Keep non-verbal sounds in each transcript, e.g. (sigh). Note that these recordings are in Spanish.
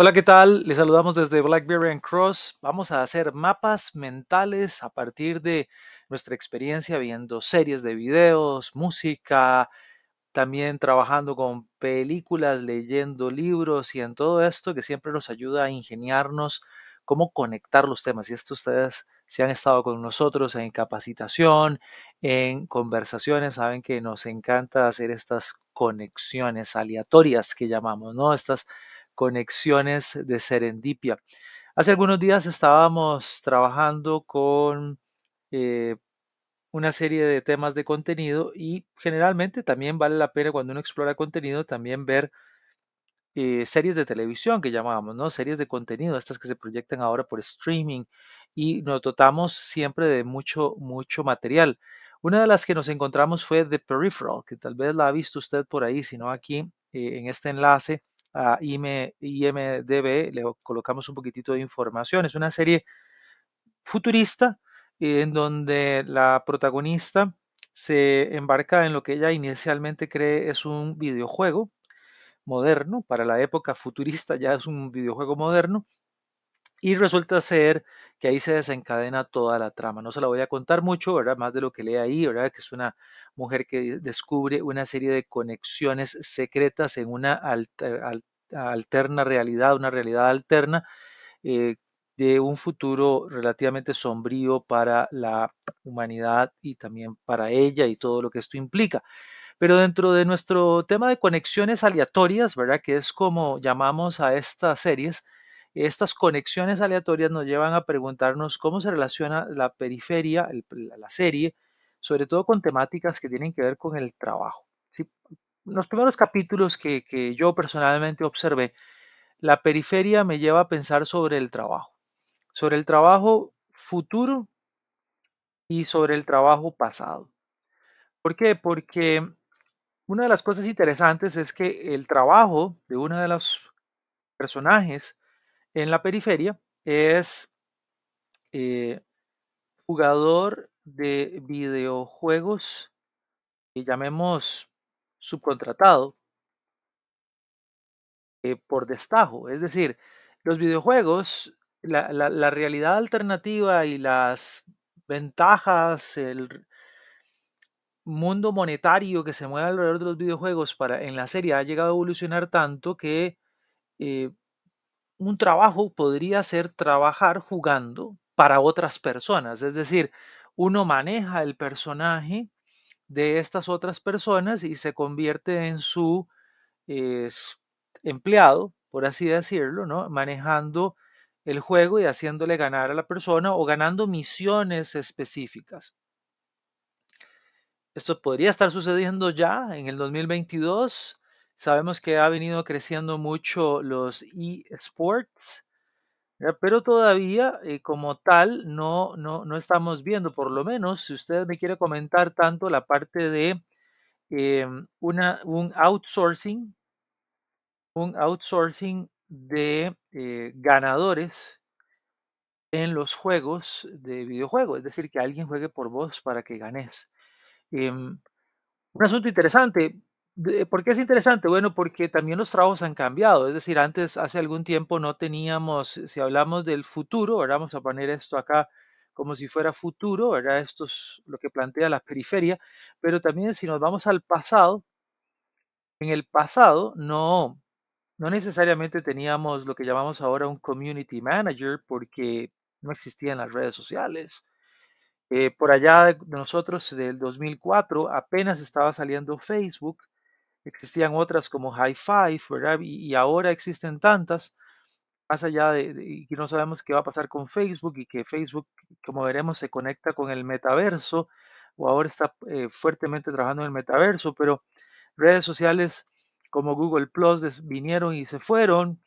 Hola, ¿qué tal? Les saludamos desde Blackberry and Cross. Vamos a hacer mapas mentales a partir de nuestra experiencia viendo series de videos, música, también trabajando con películas, leyendo libros y en todo esto que siempre nos ayuda a ingeniarnos cómo conectar los temas. Y esto ustedes si han estado con nosotros en capacitación, en conversaciones, saben que nos encanta hacer estas conexiones aleatorias que llamamos, ¿no? Estas conexiones de serendipia. Hace algunos días estábamos trabajando con eh, una serie de temas de contenido y generalmente también vale la pena cuando uno explora contenido también ver eh, series de televisión que llamábamos, ¿no? Series de contenido, estas que se proyectan ahora por streaming y nos dotamos siempre de mucho, mucho material. Una de las que nos encontramos fue The Peripheral, que tal vez la ha visto usted por ahí, si no aquí eh, en este enlace a IMDB, le colocamos un poquitito de información. Es una serie futurista en donde la protagonista se embarca en lo que ella inicialmente cree es un videojuego moderno, para la época futurista ya es un videojuego moderno, y resulta ser que ahí se desencadena toda la trama. No se la voy a contar mucho, ¿verdad? Más de lo que lee ahí, ¿verdad? Que es una mujer que descubre una serie de conexiones secretas en una alterna realidad, una realidad alterna eh, de un futuro relativamente sombrío para la humanidad y también para ella y todo lo que esto implica. Pero dentro de nuestro tema de conexiones aleatorias, ¿verdad? Que es como llamamos a estas series, estas conexiones aleatorias nos llevan a preguntarnos cómo se relaciona la periferia, la serie, sobre todo con temáticas que tienen que ver con el trabajo. Los primeros capítulos que, que yo personalmente observé, la periferia me lleva a pensar sobre el trabajo, sobre el trabajo futuro y sobre el trabajo pasado. ¿Por qué? Porque una de las cosas interesantes es que el trabajo de uno de los personajes en la periferia es eh, jugador de videojuegos, y llamemos subcontratado, eh, por destajo. Es decir, los videojuegos, la, la realidad alternativa y las ventajas, el mundo monetario que se mueve alrededor de los videojuegos para, en la serie ha llegado a evolucionar tanto que eh, un trabajo podría ser trabajar jugando para otras personas. Es decir, uno maneja el personaje de estas otras personas y se convierte en su empleado, por así decirlo, ¿no? manejando el juego y haciéndole ganar a la persona o ganando misiones específicas. Esto podría estar sucediendo ya en el 2022. Sabemos que ha venido creciendo mucho los eSports, pero todavía eh, como tal no, no, no, estamos viendo, por lo menos si usted me quiere comentar tanto la parte de em, una, un outsourcing, un outsourcing de eh, ganadores en los juegos de videojuegos, es decir, que alguien juegue por vos para que ganes. Em, un asunto interesante. ¿Por qué es interesante? Bueno, porque también los trabajos han cambiado. Es decir, antes, hace algún tiempo no teníamos, si hablamos del futuro, vamos a poner esto acá como si fuera futuro, ¿verdad? Esto es lo que plantea la periferia, pero también si nos vamos al pasado, en el pasado no, no necesariamente teníamos lo que llamamos ahora un community manager porque no existían las redes sociales. Eh, por allá de nosotros, del 2004, apenas estaba saliendo Facebook, existían otras como High Five, ¿verdad? Y, ahora existen tantas, más allá de, que no sabemos qué va a pasar con Facebook y que Facebook, como veremos, se conecta con el metaverso, o ahora está eh, fuertemente trabajando en el metaverso, pero redes sociales como Google Plus vinieron y se fueron.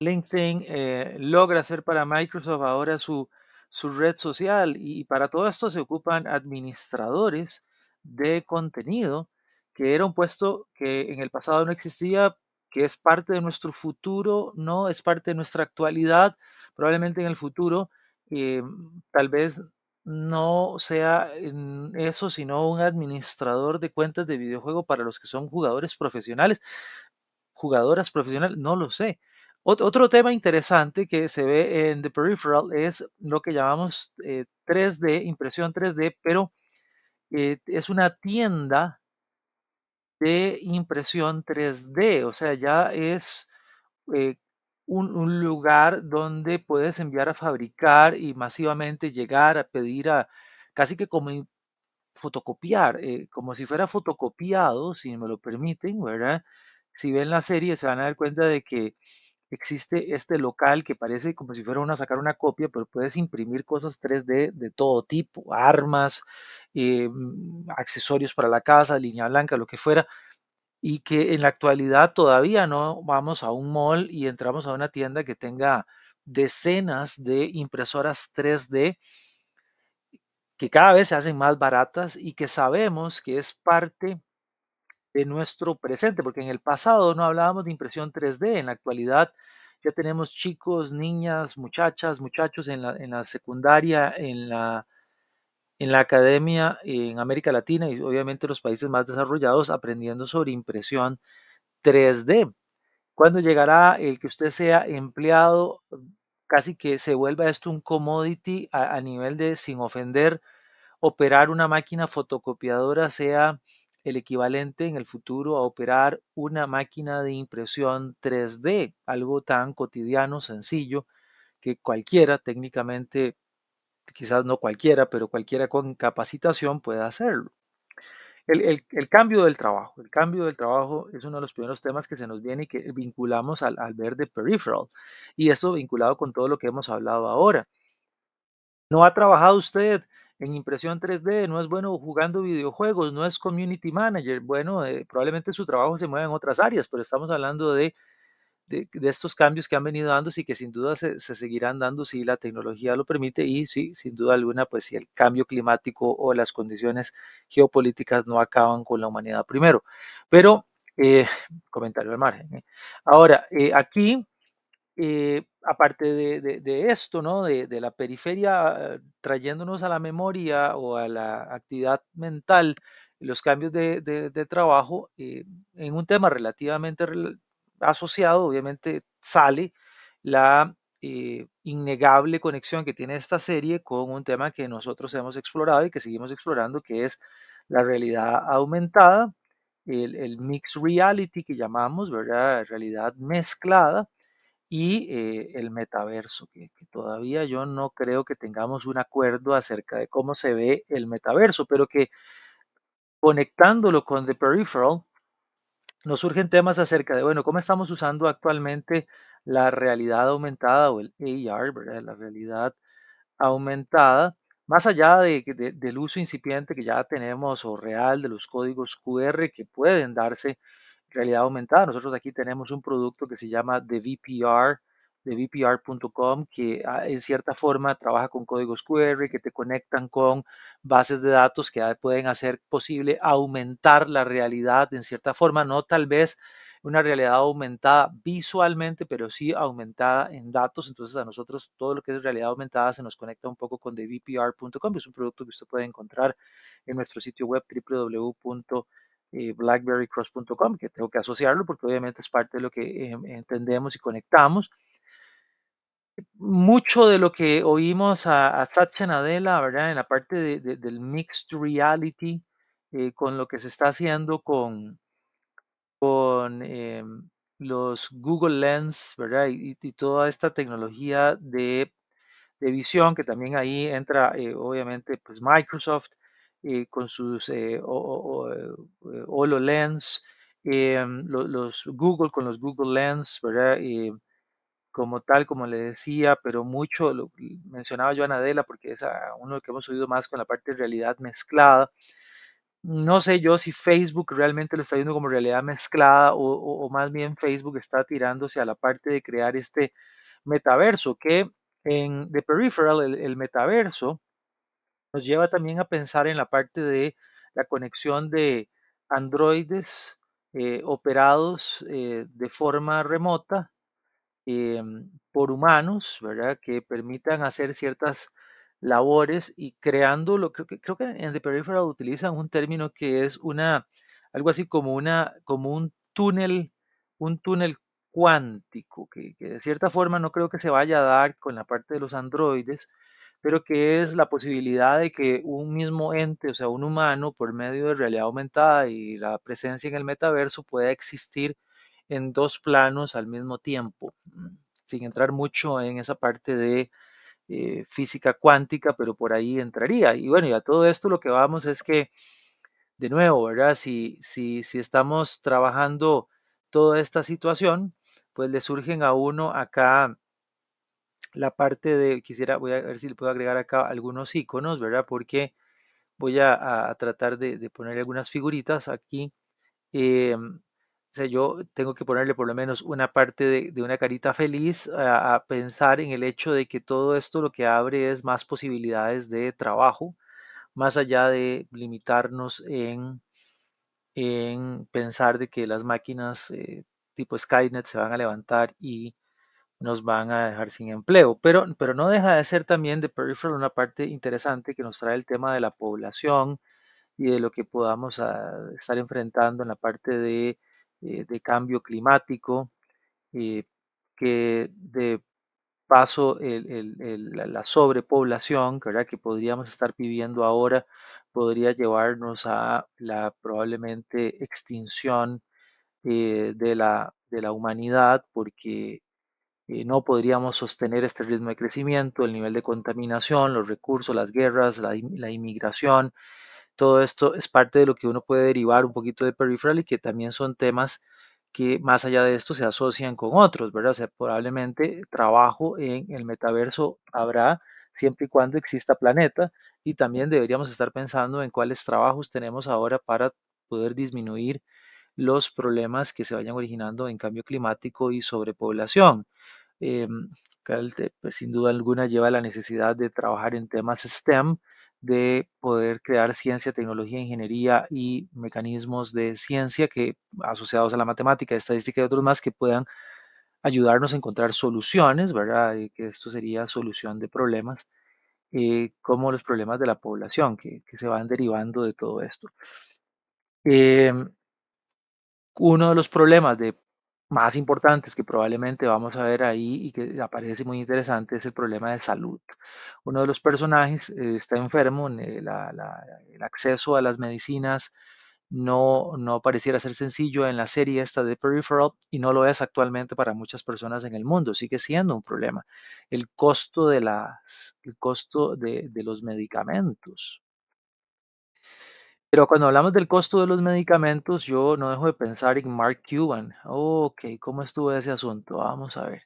LinkedIn eh, logra hacer para Microsoft ahora su su red social y para todo esto se ocupan administradores de contenido, que era un puesto que en el pasado no existía, que es parte de nuestro futuro, no es parte de nuestra actualidad, probablemente en el futuro eh, tal vez no sea eso, sino un administrador de cuentas de videojuego para los que son jugadores profesionales, jugadoras profesionales, no lo sé. otro tema interesante que se ve en The Peripheral es lo que llamamos 3D, eh, impresión 3D, pero eh, es una tienda de impresión 3D, o sea, ya es eh, un, lugar donde puedes enviar a fabricar y masivamente llegar a pedir a casi que como fotocopiar, como si fuera fotocopiado, si me lo permiten, ¿verdad? Si ven la serie se van a dar cuenta de que existe este local que parece como si fuera uno a sacar una copia, pero puedes imprimir cosas 3D de todo tipo, armas, eh, accesorios para la casa, línea blanca, lo que fuera, y que en la actualidad todavía no vamos a un mall y entramos a una tienda que tenga decenas de impresoras 3D que cada vez se hacen más baratas y que sabemos que es parte de nuestro presente, porque en el pasado no hablábamos de impresión 3D, en la actualidad ya tenemos chicos, niñas, muchachas, muchachos en la, en la secundaria, en la, en la academia en América Latina y obviamente los países más desarrollados aprendiendo sobre impresión 3D. ¿Cuándo llegará el que usted sea empleado? Casi que se vuelva esto un commodity a, a nivel de, sin ofender, operar una máquina fotocopiadora sea el equivalente en el futuro a operar una máquina de impresión 3D, algo tan cotidiano, sencillo, que cualquiera técnicamente, quizás no cualquiera, pero cualquiera con capacitación puede hacerlo. El, cambio del trabajo. El cambio del trabajo es uno de los primeros temas que se nos viene y que vinculamos al, al ver de peripheral. Y esto vinculado con todo lo que hemos hablado ahora. ¿No ha trabajado usted en impresión 3D, no es bueno jugando videojuegos, no es community manager. Bueno, eh, probablemente su trabajo se mueva en otras áreas, pero estamos hablando de, de, estos cambios que han venido dándose y que sin duda se, seguirán dando si la tecnología lo permite y sí, sin duda alguna, pues si el cambio climático o las condiciones geopolíticas no acaban con la humanidad primero. Pero, eh, (laughs) comentario al margen. ¿eh? Ahora, aquí eh, aparte de, esto, ¿no? De, la periferia eh, trayéndonos a la memoria o a la actividad mental los cambios de, trabajo, eh, en un tema relativamente asociado, obviamente sale la innegable conexión que tiene esta serie con un tema que nosotros hemos explorado y que seguimos explorando, que es la realidad aumentada, el, mixed reality que llamamos, ¿verdad? Realidad mezclada y eh, el metaverso, que, todavía yo no creo que tengamos un acuerdo acerca de cómo se ve el metaverso, pero que conectándolo con The Peripheral, nos surgen temas acerca de, bueno, cómo estamos usando actualmente la realidad aumentada o el AR, ¿verdad? La realidad aumentada, más allá de, del uso incipiente que ya tenemos o real de los códigos QR que pueden darse realidad aumentada. Nosotros aquí tenemos un producto que se llama The VPR, de VPR.com, que ah, en cierta forma trabaja con códigos QR que te conectan con bases de datos que pueden hacer posible aumentar la realidad en cierta forma, no tal vez una realidad aumentada visualmente, pero sí aumentada en datos. Entonces a nosotros todo lo que es realidad aumentada se nos conecta un poco con TheVPR.com, es un producto que usted puede encontrar en nuestro sitio web www blackberrycross.com, que tengo que asociarlo porque obviamente es parte de lo que em, entendemos y conectamos. Mucho de lo que oímos a, Satya Nadella, ¿verdad? En la parte de, del mixed reality, eh, con lo que se está haciendo con, con em, los Google Lens, ¿verdad? Y, y, toda esta tecnología de, de, visión, que también ahí entra, eh, obviamente, pues Microsoft, eh, con sus eh, HoloLens, em, los Google con los Google Lens, ¿verdad? Como tal, como le decía, pero mucho, lo, mencionaba yo a porque es uno que hemos oído más con la parte de realidad mezclada. No sé yo si Facebook realmente lo está viendo como realidad mezclada o, más bien Facebook está tirándose a la parte de crear este metaverso, que en The Peripheral, el metaverso, nos lleva también a pensar en la parte de la conexión de androides eh, operados eh, de forma remota em, por humanos, ¿verdad? Que permitan hacer ciertas labores y creando, lo, creo, que, creo que en The Peripheral utilizan un término que es una, algo así como, una, como un túnel, un túnel cuántico, que, de cierta forma no creo que se vaya a dar con la parte de los androides, pero que es la posibilidad de que un mismo ente, o sea, un humano, por medio de realidad aumentada y la presencia en el metaverso, pueda existir en dos planos al mismo tiempo, mm, sin entrar mucho en esa parte de eh, física cuántica, pero por ahí entraría. Y bueno, y a todo esto lo que vamos es que, de nuevo, ¿verdad? Si, si, si estamos trabajando toda esta situación, pues le surgen a uno acá la parte de, quisiera, voy a ver si le puedo agregar acá algunos iconos, ¿verdad? Porque voy a, a tratar de, poner algunas figuritas aquí. Eh, o sea, yo tengo que ponerle por lo menos una parte de, de una carita feliz a, pensar en el hecho de que todo esto lo que abre es más posibilidades de trabajo, más allá de limitarnos en, en pensar de que las máquinas eh, tipo Skynet se van a levantar y nos van a dejar sin empleo. Pero, pero no deja de ser también de Peripheral una parte interesante que nos trae el tema de la población y de lo que podamos uh, estar enfrentando en la parte de, eh, de cambio climático, eh, que de paso la sobrepoblación ¿verdad? que podríamos estar viviendo ahora podría llevarnos a la probablemente extinción eh, de, la, de la humanidad porque no podríamos sostener este ritmo de crecimiento, el nivel de contaminación, los recursos, las guerras, la, la, inmigración. Todo esto es parte de lo que uno puede derivar un poquito de peripheral y que también son temas que más allá de esto se asocian con otros, ¿verdad? O sea, probablemente trabajo en el metaverso habrá siempre y cuando exista planeta y también deberíamos estar pensando en cuáles trabajos tenemos ahora para poder disminuir los problemas que se vayan originando en cambio climático y sobrepoblación. Eh, pues, sin duda alguna lleva la necesidad de trabajar en temas STEM, de poder crear ciencia, tecnología, ingeniería y mecanismos de ciencia que asociados a la matemática, estadística y otros más que puedan ayudarnos a encontrar soluciones, ¿verdad? Que esto sería solución de problemas, eh, como los problemas de la población que, que, se van derivando de todo esto. Eh, uno de los problemas de más importantes que probablemente vamos a ver ahí y que aparece muy interesante es el problema de salud. Uno de los personajes eh, está enfermo, la, la, el acceso a las medicinas no, no pareciera ser sencillo en la serie esta de Peripheral y no lo es actualmente para muchas personas en el mundo, sigue siendo un problema. El costo de, las, el costo de, de los medicamentos. Pero cuando hablamos del costo de los medicamentos, yo no dejo de pensar en Mark Cuban. Ok, ¿cómo estuvo ese asunto? Vamos a ver.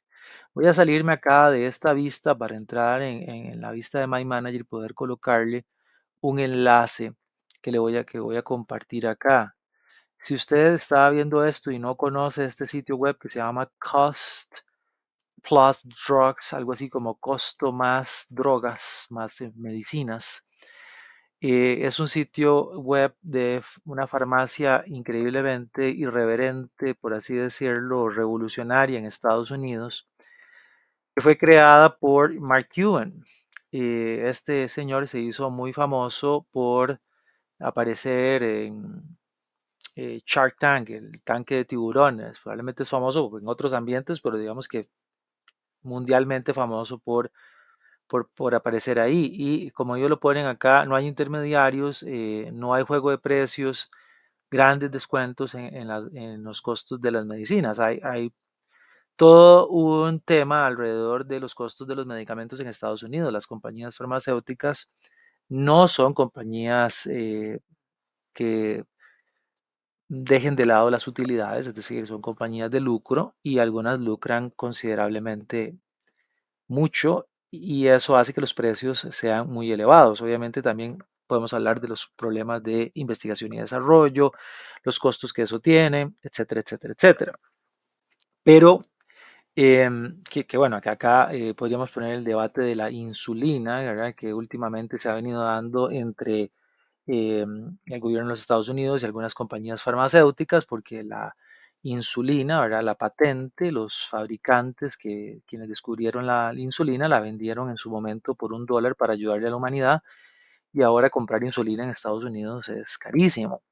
Voy a salirme acá de esta vista para entrar en, la vista de My Manager y poder colocarle un enlace que le voy a, que voy a compartir acá. Si usted está viendo esto y no conoce este sitio web que se llama Cost Plus Drugs, algo así como costo más drogas, más medicinas, eh, es un sitio web de una farmacia increíblemente irreverente, por así decirlo, revolucionaria en Estados Unidos, que fue creada por Mark Cuban. Eh, este señor se hizo muy famoso por aparecer en eh, Shark Tank, el tanque de tiburones. Probablemente es famoso en otros ambientes, pero digamos que mundialmente famoso por por, aparecer ahí. Y como ellos lo ponen acá, no hay intermediarios, eh, no hay juego de precios, grandes descuentos en, los costos de las medicinas. Hay, hay, todo un tema alrededor de los costos de los medicamentos en Estados Unidos. Las compañías farmacéuticas no son compañías eh, que dejen de lado las utilidades, es decir, son compañías de lucro y algunas lucran considerablemente mucho y eso hace que los precios sean muy elevados. Obviamente también podemos hablar de los problemas de investigación y desarrollo, los costos que eso tiene, etcétera, etcétera, etcétera. Pero eh, que, bueno, que acá eh, podríamos poner el debate de la insulina, que últimamente se ha venido dando entre eh, el gobierno de los Estados Unidos y algunas compañías farmacéuticas, porque la insulina, ¿verdad? La patente, los fabricantes que quienes descubrieron la, insulina la vendieron en su momento por un dólar para ayudarle a la humanidad y ahora comprar insulina en Estados Unidos es carísimo.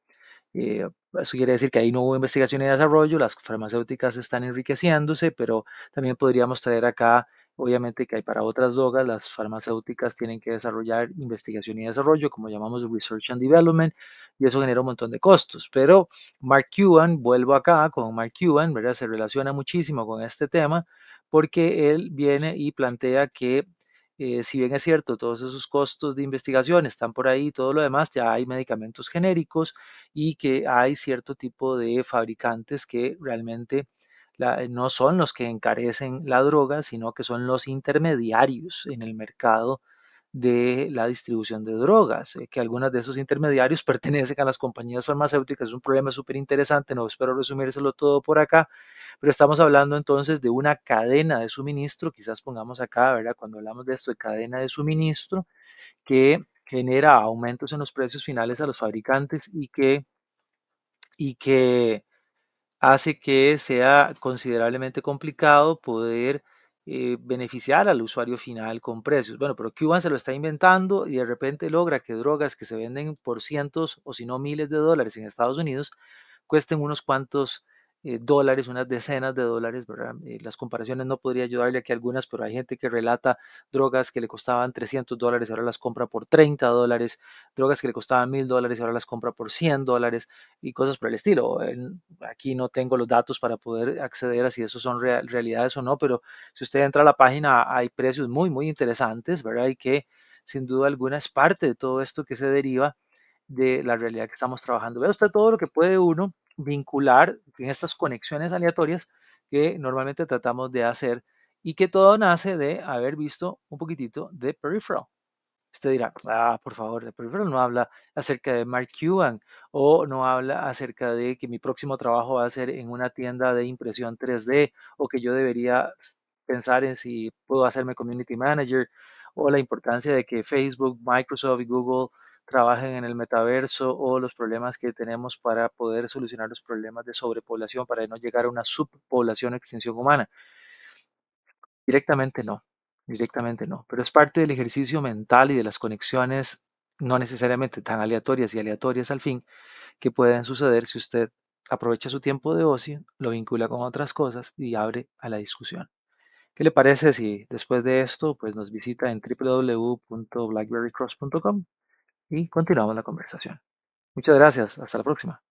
Eh, eso quiere decir que ahí no hubo investigación y desarrollo, las farmacéuticas están enriqueciéndose, pero también podríamos traer acá, obviamente, que hay para otras drogas, las farmacéuticas tienen que desarrollar investigación y desarrollo, como llamamos Research and Development, y eso genera un montón de costos. Pero Mark Cuban, vuelvo acá con Mark Cuban. Se relaciona muchísimo con este tema porque él viene y plantea que eh, si bien es cierto, todos esos costos de investigación están por ahí, todo lo demás, ya hay medicamentos genéricos y que hay cierto tipo de fabricantes que realmente la, no son los que encarecen la droga, sino que son los intermediarios en el mercado de la distribución de drogas, eh, que algunas de esos intermediarios (laughs) pertenecen a las compañías farmacéuticas. Es un problema súper interesante, no espero resumírselo todo por acá, pero estamos hablando entonces de una cadena de suministro, quizás pongamos acá, ¿verdad? Cuando hablamos de esto de cadena de suministro, que genera aumentos en los precios finales a los fabricantes y que, y que hace que sea considerablemente complicado poder eh, beneficiar al usuario final con precios. Bueno, pero Cuban se lo está inventando y de repente logra que drogas que se venden por cientos o si no miles de dólares en Estados Unidos cuesten unos cuantos eh, dólares, unas decenas de dólares, ¿verdad? Eh, las comparaciones no podría ayudarle aquí algunas, pero hay gente que relata drogas que le costaban 300 dólares ahora las compra por 30 dólares, drogas que le costaban 1000 dólares ahora las compra por 100 dólares y cosas por el estilo. aquí no tengo los datos para poder acceder a si eso son realidades o no, pero si usted entra a la página hay precios muy, muy interesantes, ¿verdad? Y que sin duda alguna es parte de todo esto que se deriva de la realidad que estamos trabajando. Vea usted todo lo que puede uno vincular en estas conexiones aleatorias que normalmente tratamos de hacer y que todo nace de haber visto un poquitito de Peripheral. Usted dirá, ah, por favor, de Peripheral no habla acerca de Mark Cuban o no habla acerca de que mi próximo trabajo va a ser en una tienda de impresión 3D o que yo debería pensar en si puedo hacerme community manager o la importancia de que Facebook, Microsoft y Google trabajen en el metaverso o los problemas que tenemos para poder solucionar los problemas de sobrepoblación, para no llegar a una subpoblación extinción humana. Directamente no, directamente no, pero es parte del ejercicio mental y de las conexiones no necesariamente tan aleatorias y aleatorias al fin que pueden suceder si usted aprovecha su tiempo de ocio, lo vincula con otras cosas y abre a la discusión. ¿Qué le parece si después de esto pues nos visita en www.blackberrycross.com y continuamos la conversación. Muchas gracias. Hasta la próxima.